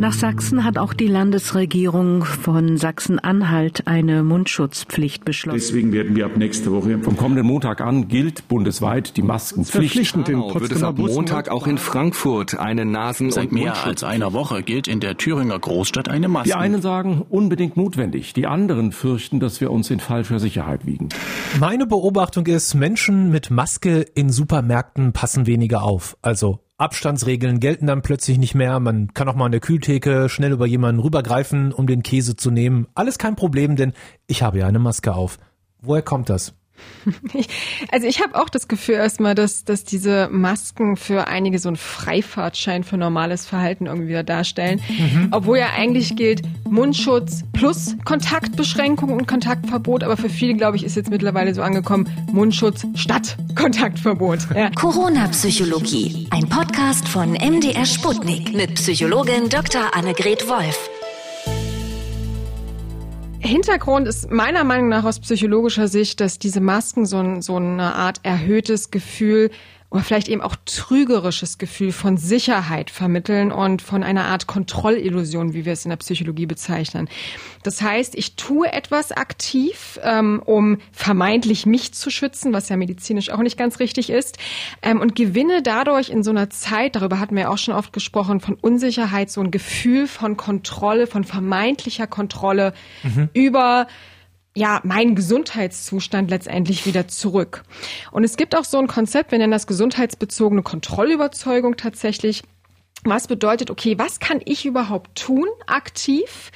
Nach Sachsen hat auch die Landesregierung von Sachsen-Anhalt eine Mundschutzpflicht beschlossen. Deswegen werden wir ab nächster Woche vom kommenden Montag an gilt bundesweit die Maskenpflicht. Verpflichtend in wird es ab Montag auch in Frankfurt eine Nasen- Seit mehr als einer Woche gilt in der Thüringer Großstadt eine Maske. Die einen sagen unbedingt notwendig, die anderen fürchten, dass wir uns in falscher Sicherheit wiegen. Meine Beobachtung ist, Menschen mit Maske in Supermärkten passen weniger auf. Also Abstandsregeln gelten dann plötzlich nicht mehr. Man kann auch mal an der Kühltheke schnell über jemanden rübergreifen, um den Käse zu nehmen. Alles kein Problem, denn ich habe ja eine Maske auf. Woher kommt das? Also ich habe auch das Gefühl erstmal, dass, dass diese Masken für einige so ein Freifahrtschein für normales Verhalten irgendwie wieder darstellen. Mhm. Obwohl ja eigentlich gilt Mundschutz plus Kontaktbeschränkung und Kontaktverbot. Aber für viele, glaube ich, ist jetzt mittlerweile so angekommen, Mundschutz statt Kontaktverbot. Ja. Corona-Psychologie, ein Podcast von MDR Sputnik mit Psychologin Dr. Annegret Wolf. Hintergrund ist meiner Meinung nach aus psychologischer Sicht, dass diese Masken so, so eine Art erhöhtes Gefühl oder vielleicht eben auch trügerisches Gefühl von Sicherheit vermitteln und von einer Art Kontrollillusion, wie wir es in der Psychologie bezeichnen. Das heißt, ich tue etwas aktiv, ähm, um vermeintlich mich zu schützen, was ja medizinisch auch nicht ganz richtig ist, ähm, und gewinne dadurch in so einer Zeit, darüber hatten wir auch schon oft gesprochen, von Unsicherheit, so ein Gefühl von Kontrolle, von vermeintlicher Kontrolle mhm. über ja, meinen Gesundheitszustand letztendlich wieder zurück. Und es gibt auch so ein Konzept, wir nennen das gesundheitsbezogene Kontrollüberzeugung tatsächlich. Was bedeutet, okay, was kann ich überhaupt tun, aktiv,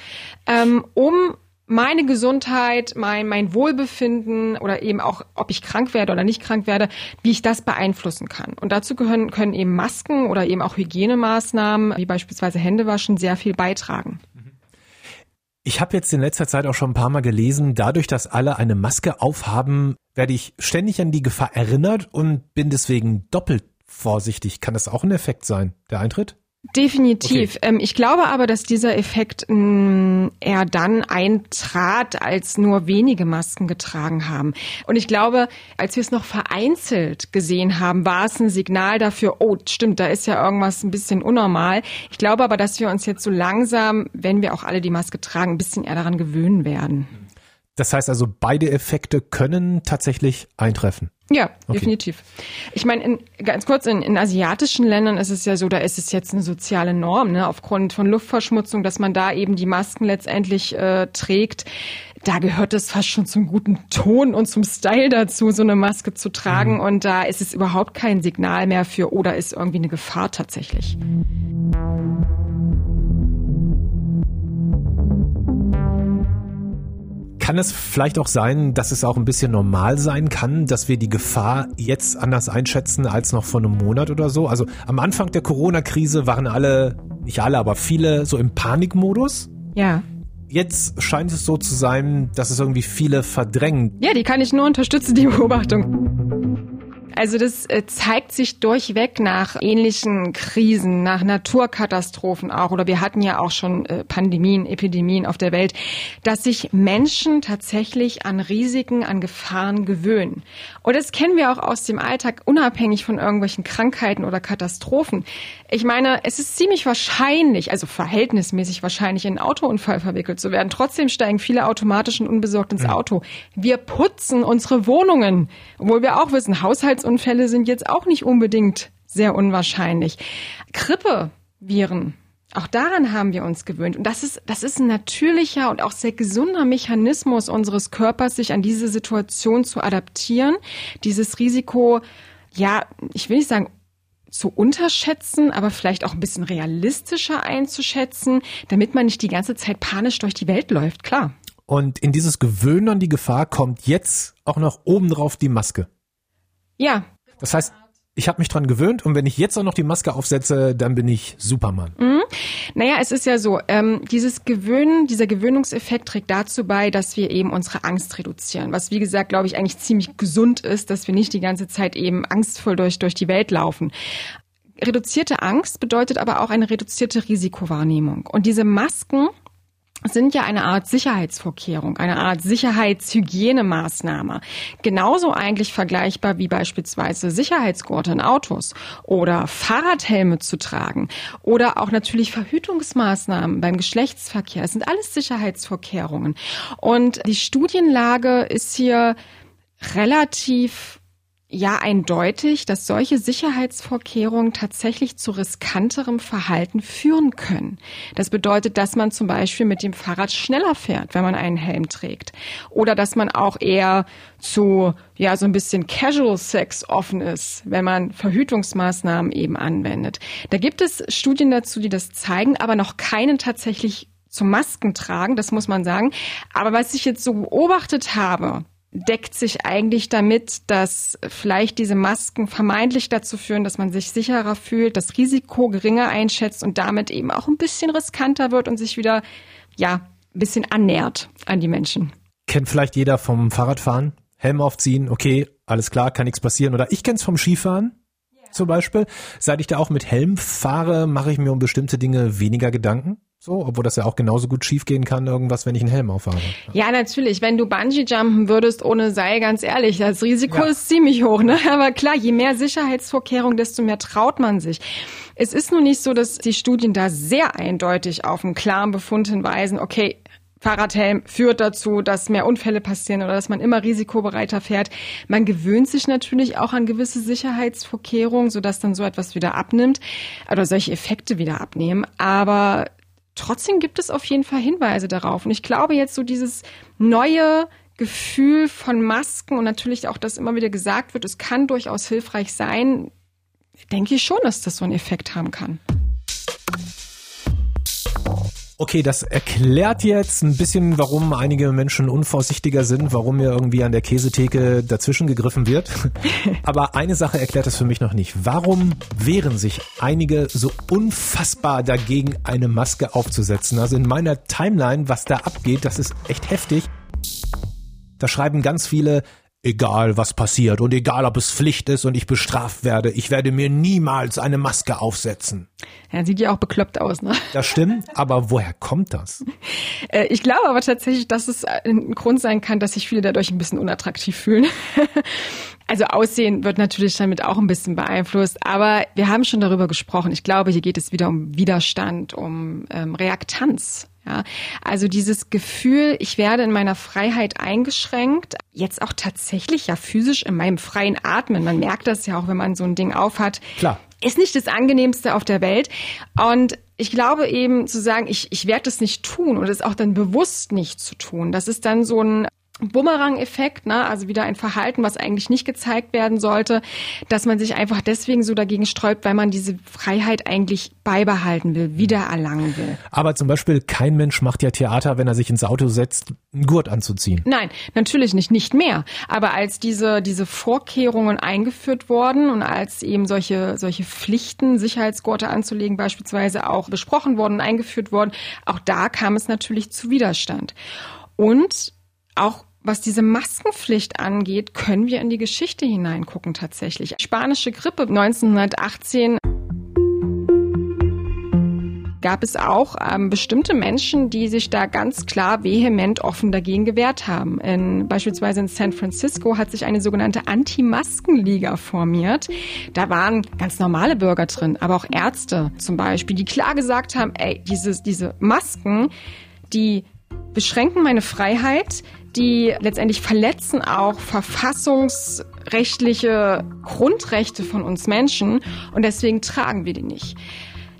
ähm, um meine Gesundheit, mein, mein Wohlbefinden oder eben auch, ob ich krank werde oder nicht krank werde, wie ich das beeinflussen kann. Und dazu gehören, können eben Masken oder eben auch Hygienemaßnahmen, wie beispielsweise Händewaschen, sehr viel beitragen. Ich habe jetzt in letzter Zeit auch schon ein paar Mal gelesen, dadurch, dass alle eine Maske aufhaben, werde ich ständig an die Gefahr erinnert und bin deswegen doppelt vorsichtig. Kann das auch ein Effekt sein, der Eintritt? Definitiv. Okay. Ähm, ich glaube aber, dass dieser Effekt mh, mm, eher dann eintrat, als nur wenige Masken getragen haben. Und ich glaube, als wir es noch vereinzelt gesehen haben, war es ein Signal dafür, oh, stimmt, da ist ja irgendwas ein bisschen unnormal. Ich glaube aber, dass wir uns jetzt so langsam, wenn wir auch alle die Maske tragen, ein bisschen eher daran gewöhnen werden. Das heißt also, beide Effekte können tatsächlich eintreffen. Ja, okay. definitiv. Ich meine, in, ganz kurz, in, in asiatischen Ländern ist es ja so, da ist es jetzt eine soziale Norm, ne, aufgrund von Luftverschmutzung, dass man da eben die Masken letztendlich äh, trägt. Da gehört es fast schon zum guten Ton und zum Style dazu, so eine Maske zu tragen. Mhm. Und da ist es überhaupt kein Signal mehr für, oder oh, ist irgendwie eine Gefahr tatsächlich. Kann es vielleicht auch sein, dass es auch ein bisschen normal sein kann, dass wir die Gefahr jetzt anders einschätzen als noch vor einem Monat oder so? Also am Anfang der Corona-Krise waren alle, nicht alle, aber viele so im Panikmodus. Ja. Jetzt scheint es so zu sein, dass es irgendwie viele verdrängen. Ja, die kann ich nur unterstützen, die Beobachtung. Also das äh, zeigt sich durchweg nach ähnlichen Krisen, nach Naturkatastrophen auch, oder wir hatten ja auch schon äh, Pandemien, Epidemien auf der Welt, dass sich Menschen tatsächlich an Risiken, an Gefahren gewöhnen. Und das kennen wir auch aus dem Alltag, unabhängig von irgendwelchen Krankheiten oder Katastrophen. Ich meine, es ist ziemlich wahrscheinlich, also verhältnismäßig wahrscheinlich, in einen Autounfall verwickelt zu werden. Trotzdem steigen viele automatisch und unbesorgt ins Auto. Wir putzen unsere Wohnungen, obwohl wir auch wissen, Haushalts Verkehrsunfälle sind jetzt auch nicht unbedingt sehr unwahrscheinlich. Grippeviren, auch daran haben wir uns gewöhnt. Und das ist, das ist ein natürlicher und auch sehr gesunder Mechanismus unseres Körpers, sich an diese Situation zu adaptieren, dieses Risiko, ja, ich will nicht sagen, zu unterschätzen, aber vielleicht auch ein bisschen realistischer einzuschätzen, damit man nicht die ganze Zeit panisch durch die Welt läuft, klar. Und in dieses Gewöhnen an die Gefahr kommt jetzt auch noch obendrauf die Maske. Ja. Das heißt, ich habe mich dran gewöhnt und wenn ich jetzt auch noch die Maske aufsetze, dann bin ich Superman. Mhm. Naja, es ist ja so, ähm, dieses Gewöhnen, dieser Gewöhnungseffekt trägt dazu bei, dass wir eben unsere Angst reduzieren. Was wie gesagt, glaube ich, eigentlich ziemlich gesund ist, dass wir nicht die ganze Zeit eben angstvoll durch, durch die Welt laufen. Reduzierte Angst bedeutet aber auch eine reduzierte Risikowahrnehmung. Und diese Masken sind ja eine Art Sicherheitsvorkehrung, eine Art Sicherheitshygienemaaßnahme. Genauso eigentlich vergleichbar wie beispielsweise Sicherheitsgurte in Autos oder Fahrradhelme zu tragen oder auch natürlich Verhütungsmaßnahmen beim Geschlechtsverkehr. Es sind alles Sicherheitsvorkehrungen. Und die Studienlage ist hier relativ ja eindeutig, dass solche Sicherheitsvorkehrungen tatsächlich zu riskanterem Verhalten führen können. Das bedeutet, dass man zum Beispiel mit dem Fahrrad schneller fährt, wenn man einen Helm trägt. Oder dass man auch eher zu, ja, so ein bisschen Casual Sex offen ist, wenn man Verhütungsmaßnahmen eben anwendet. Da gibt es Studien dazu, die das zeigen, aber noch keinen tatsächlich zum Masken tragen, das muss man sagen. Aber was ich jetzt so beobachtet habe, deckt sich eigentlich damit, dass vielleicht diese Masken vermeintlich dazu führen, dass man sich sicherer fühlt, das Risiko geringer einschätzt und damit eben auch ein bisschen riskanter wird und sich wieder, ja, ein bisschen annähert an die Menschen. Kennt vielleicht jeder vom Fahrradfahren? Helm aufziehen, okay, alles klar, kann nichts passieren. Oder ich kenn's vom Skifahren zum Beispiel. Seit ich da auch mit Helm fahre, mache ich mir um bestimmte Dinge weniger Gedanken. So, obwohl das ja auch genauso gut schiefgehen kann, irgendwas, wenn ich einen Helm aufhabe. Ja, natürlich. Wenn du Bungee jumpen würdest ohne Seil, ganz ehrlich, das Risiko ja. ist ziemlich hoch, ne? Aber klar, je mehr Sicherheitsvorkehrungen, desto mehr traut man sich. Es ist nur nicht so, dass die Studien da sehr eindeutig auf einen klaren Befund hinweisen, okay, Fahrradhelm führt dazu, dass mehr Unfälle passieren oder dass man immer risikobereiter fährt. Man gewöhnt sich natürlich auch an gewisse Sicherheitsvorkehrungen, sodass dann so etwas wieder abnimmt oder solche Effekte wieder abnehmen. Aber trotzdem gibt es auf jeden Fall Hinweise darauf. Und ich glaube jetzt so dieses neue Gefühl von Masken und natürlich auch, dass immer wieder gesagt wird, es kann durchaus hilfreich sein, denke ich schon, dass das so einen Effekt haben kann. Okay, das erklärt jetzt ein bisschen, warum einige Menschen unvorsichtiger sind, warum mir irgendwie an der Käsetheke dazwischen gegriffen wird. Aber eine Sache erklärt das für mich noch nicht. Warum wehren sich einige so unfassbar dagegen, eine Maske aufzusetzen? Also in meiner Timeline, was da abgeht, das ist echt heftig. Da schreiben ganz viele, Egal was passiert und egal ob es Pflicht ist und ich bestraft werde, ich werde mir niemals eine Maske aufsetzen. Ja, sieht ja auch bekloppt aus, ne? Das stimmt, aber woher kommt das? Äh, ich glaube aber tatsächlich, dass es ein Grund sein kann, dass sich viele dadurch ein bisschen unattraktiv fühlen. Also Aussehen wird natürlich damit auch ein bisschen beeinflusst, aber wir haben schon darüber gesprochen. Ich glaube, hier geht es wieder um Widerstand, um ähm, Reaktanz. Ja, also dieses Gefühl, ich werde in meiner Freiheit eingeschränkt, jetzt auch tatsächlich ja physisch in meinem freien Atmen. Man merkt das ja auch, wenn man so ein Ding aufhat. Klar. Ist nicht das angenehmste auf der Welt. Und ich glaube eben zu sagen, ich, ich werde das nicht tun und es auch dann bewusst nicht zu tun. Das ist dann so ein Bumerang-Effekt, ne? also wieder ein Verhalten, was eigentlich nicht gezeigt werden sollte, dass man sich einfach deswegen so dagegen sträubt, weil man diese Freiheit eigentlich beibehalten will, wiedererlangen will. Aber zum Beispiel kein Mensch macht ja Theater, wenn er sich ins Auto setzt, einen Gurt anzuziehen. Nein, natürlich nicht, nicht mehr. Aber als diese, diese Vorkehrungen eingeführt wurden und als eben solche, solche Pflichten, Sicherheitsgurte anzulegen beispielsweise auch besprochen wurden und eingeführt wurden, auch da kam es natürlich zu Widerstand. Und auch was diese Maskenpflicht angeht, können wir in die Geschichte hineingucken tatsächlich. Spanische Grippe 1918 gab es auch ähm, bestimmte Menschen, die sich da ganz klar vehement offen dagegen gewehrt haben. In, beispielsweise in San Francisco hat sich eine sogenannte Anti-Masken-Liga formiert. Da waren ganz normale Bürger drin, aber auch Ärzte zum Beispiel, die klar gesagt haben, ey, dieses, diese Masken, die beschränken meine Freiheit, die letztendlich verletzen auch verfassungsrechtliche Grundrechte von uns Menschen und deswegen tragen wir die nicht.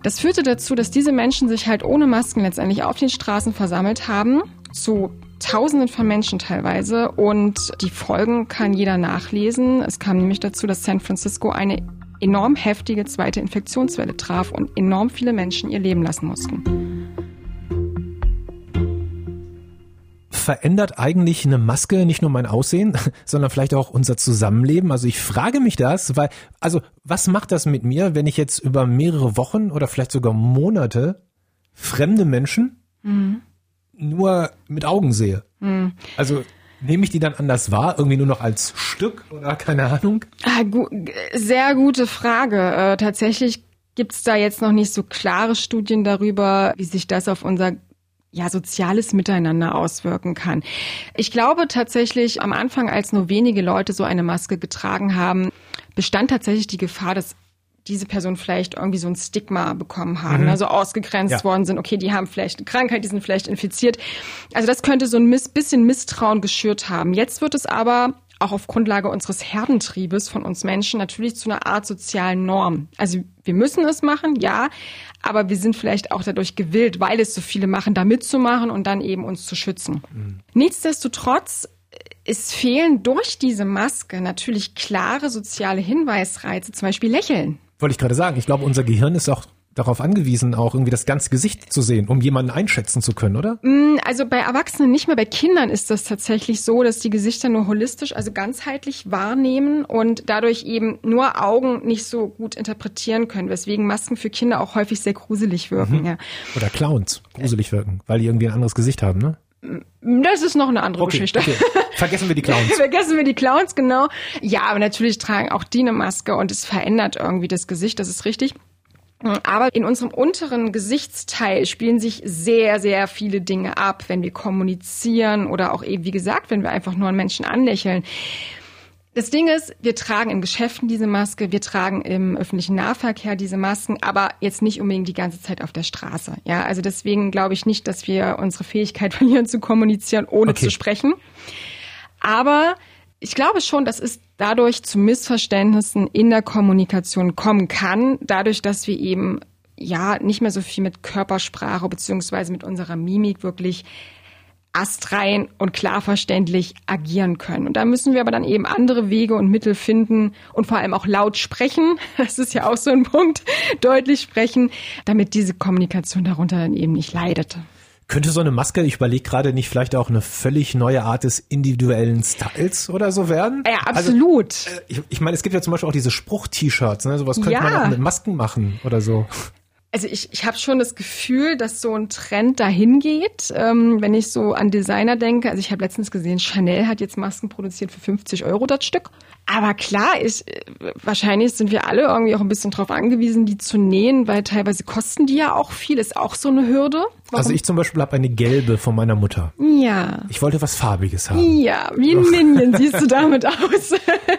Das führte dazu, dass diese Menschen sich halt ohne Masken letztendlich auf den Straßen versammelt haben, zu Tausenden von Menschen teilweise. Und die Folgen kann jeder nachlesen. Es kam nämlich dazu, dass San Francisco eine enorm heftige zweite Infektionswelle traf und enorm viele Menschen ihr Leben lassen mussten. Verändert eigentlich eine Maske nicht nur mein Aussehen, sondern vielleicht auch unser Zusammenleben? Also ich frage mich das, weil, also was macht das mit mir, wenn ich jetzt über mehrere Wochen oder vielleicht sogar Monate fremde Menschen mhm. nur mit Augen sehe? Mhm. Also Nehme ich die dann anders wahr? Irgendwie nur noch als Stück oder keine Ahnung? Ah, gu sehr gute Frage. Äh, tatsächlich gibt's da jetzt noch nicht so klare Studien darüber, wie sich das auf unser ja, soziales Miteinander auswirken kann. Ich glaube tatsächlich am Anfang, als nur wenige Leute so eine Maske getragen haben, bestand tatsächlich die Gefahr, dass diese Person vielleicht irgendwie so ein Stigma bekommen haben, mhm. also ausgegrenzt ja. worden sind. Okay, die haben vielleicht eine Krankheit, die sind vielleicht infiziert. Also das könnte so ein bisschen Misstrauen geschürt haben. Jetzt wird es aber auch auf Grundlage unseres Herdentriebes von uns Menschen natürlich zu einer Art sozialen Norm. Also wir müssen es machen, ja, aber wir sind vielleicht auch dadurch gewillt, weil es so viele machen, da mitzumachen und dann eben uns zu schützen. Mhm. Nichtsdestotrotz es fehlen durch diese Maske natürlich klare soziale Hinweisreize, zum Beispiel Lächeln. Wollte ich gerade sagen, ich glaube, unser Gehirn ist auch darauf angewiesen, auch irgendwie das ganze Gesicht zu sehen, um jemanden einschätzen zu können, oder? Mm, also bei Erwachsenen nicht mehr, bei Kindern ist das tatsächlich so, dass die Gesichter nur holistisch, also ganzheitlich wahrnehmen und dadurch eben nur Augen nicht so gut interpretieren können, weswegen Masken für Kinder auch häufig sehr gruselig wirken. Mhm. Ja. Oder Clowns gruselig wirken, weil die irgendwie ein anderes Gesicht haben, ne? Das ist noch eine andere okay, Geschichte. Okay. Vergessen wir die Clowns. Vergessen wir die Clowns, genau. Ja, aber natürlich tragen auch die eine Maske und es verändert irgendwie das Gesicht, das ist richtig. Aber in unserem unteren Gesichtsteil spielen sich sehr, sehr viele Dinge ab, wenn wir kommunizieren oder auch eben, wie gesagt, wenn wir einfach nur einen Menschen anlächeln. Das Ding ist, wir tragen in Geschäften diese Maske, wir tragen im öffentlichen Nahverkehr diese Masken, aber jetzt nicht unbedingt die ganze Zeit auf der Straße. Ja, also deswegen glaube ich nicht, dass wir unsere Fähigkeit verlieren zu kommunizieren, ohne okay. zu sprechen. Aber ich glaube schon, dass es dadurch zu Missverständnissen in der Kommunikation kommen kann, dadurch, dass wir eben ja nicht mehr so viel mit Körpersprache beziehungsweise mit unserer Mimik wirklich astrein und klar verständlich agieren können. Und da müssen wir aber dann eben andere Wege und Mittel finden und vor allem auch laut sprechen. Das ist ja auch so ein Punkt, deutlich sprechen, damit diese Kommunikation darunter dann eben nicht leidet. Könnte so eine Maske, ich überlege gerade, nicht vielleicht auch eine völlig neue Art des individuellen Styles oder so werden? Ja, absolut. Also, ich, ich meine, es gibt ja zum Beispiel auch diese Spruch-T-Shirts, ne? Sowas könnte ja. man auch mit Masken machen oder so. Also ich, ich habe schon das Gefühl, dass so ein Trend dahin geht, ähm, wenn ich so an Designer denke. Also ich habe letztens gesehen, Chanel hat jetzt Masken produziert für 50 Euro das Stück. Aber klar, ich, wahrscheinlich sind wir alle irgendwie auch ein bisschen drauf angewiesen, die zu nähen, weil teilweise kosten die ja auch viel, ist auch so eine Hürde. Warum? Also ich zum Beispiel habe eine gelbe von meiner Mutter. Ja. Ich wollte was Farbiges haben. Ja, wie ein Minion siehst du damit aus.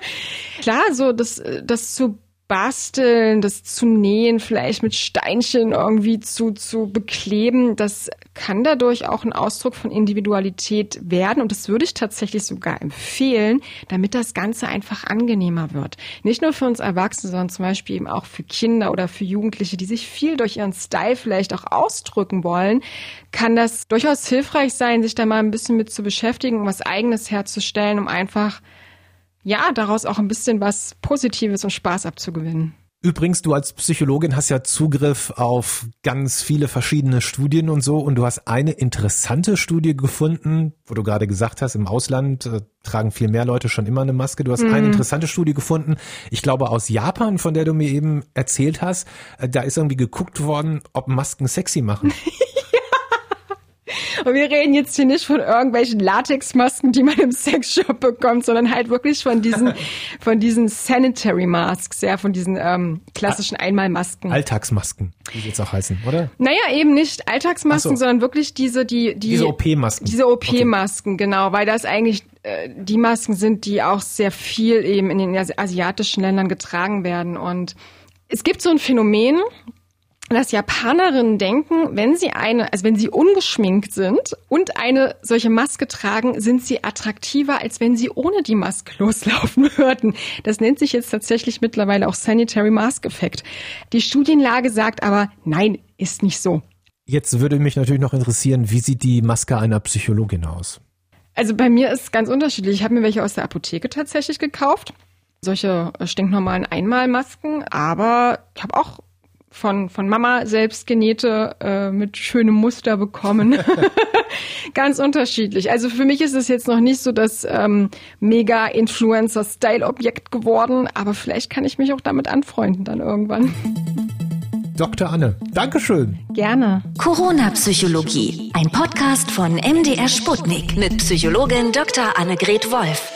klar, so das, das zu basteln, das zu nähen, vielleicht mit Steinchen irgendwie zu, zu bekleben, das kann dadurch auch ein Ausdruck von Individualität werden. Und das würde ich tatsächlich sogar empfehlen, damit das Ganze einfach angenehmer wird. Nicht nur für uns Erwachsene, sondern zum Beispiel eben auch für Kinder oder für Jugendliche, die sich viel durch ihren Style vielleicht auch ausdrücken wollen, kann das durchaus hilfreich sein, sich da mal ein bisschen mit zu beschäftigen, um was eigenes herzustellen, um einfach ja, daraus auch ein bisschen was Positives und Spaß abzugewinnen. Übrigens, du als Psychologin hast ja Zugriff auf ganz viele verschiedene Studien und so und du hast eine interessante Studie gefunden, wo du gerade gesagt hast, im Ausland äh, tragen viel mehr Leute schon immer eine Maske. Du hast mhm. eine interessante Studie gefunden, ich glaube aus Japan, von der du mir eben erzählt hast. Äh, da ist irgendwie geguckt worden, ob Masken sexy machen. Und wir reden jetzt hier nicht von irgendwelchen Latexmasken, die man im Sexshop bekommt, sondern halt wirklich von diesen, von diesen Sanitary Masks, ja, von diesen ähm, klassischen Einmalmasken. Alltagsmasken, wie sie jetzt auch heißen, oder? Naja, eben nicht Alltagsmasken, so. sondern wirklich diese, die, die diese OP-Masken. Diese OP-Masken, okay. genau, weil das eigentlich äh, die Masken sind, die auch sehr viel eben in den asiatischen Ländern getragen werden und es gibt so ein Phänomen, dass Japanerinnen denken, wenn sie eine, also wenn sie ungeschminkt sind und eine solche Maske tragen, sind sie attraktiver, als wenn sie ohne die Maske loslaufen würden. Das nennt sich jetzt tatsächlich mittlerweile auch Sanitary Mask Effekt. Die Studienlage sagt aber, nein, ist nicht so. Jetzt würde mich natürlich noch interessieren, wie sieht die Maske einer Psychologin aus? Also bei mir ist es ganz unterschiedlich. Ich habe mir welche aus der Apotheke tatsächlich gekauft. Solche stinknormalen Einmalmasken, aber ich habe auch von, von Mama selbst genähte äh, mit schönem Muster bekommen. Ganz unterschiedlich. Also für mich ist es jetzt noch nicht so das ähm, Mega-Influencer-Style-Objekt geworden, aber vielleicht kann ich mich auch damit anfreunden dann irgendwann. Dr. Anne, Dankeschön. Gerne. Corona-Psychologie, ein Podcast von MDR Sputnik mit Psychologin Dr. Annegret Wolf.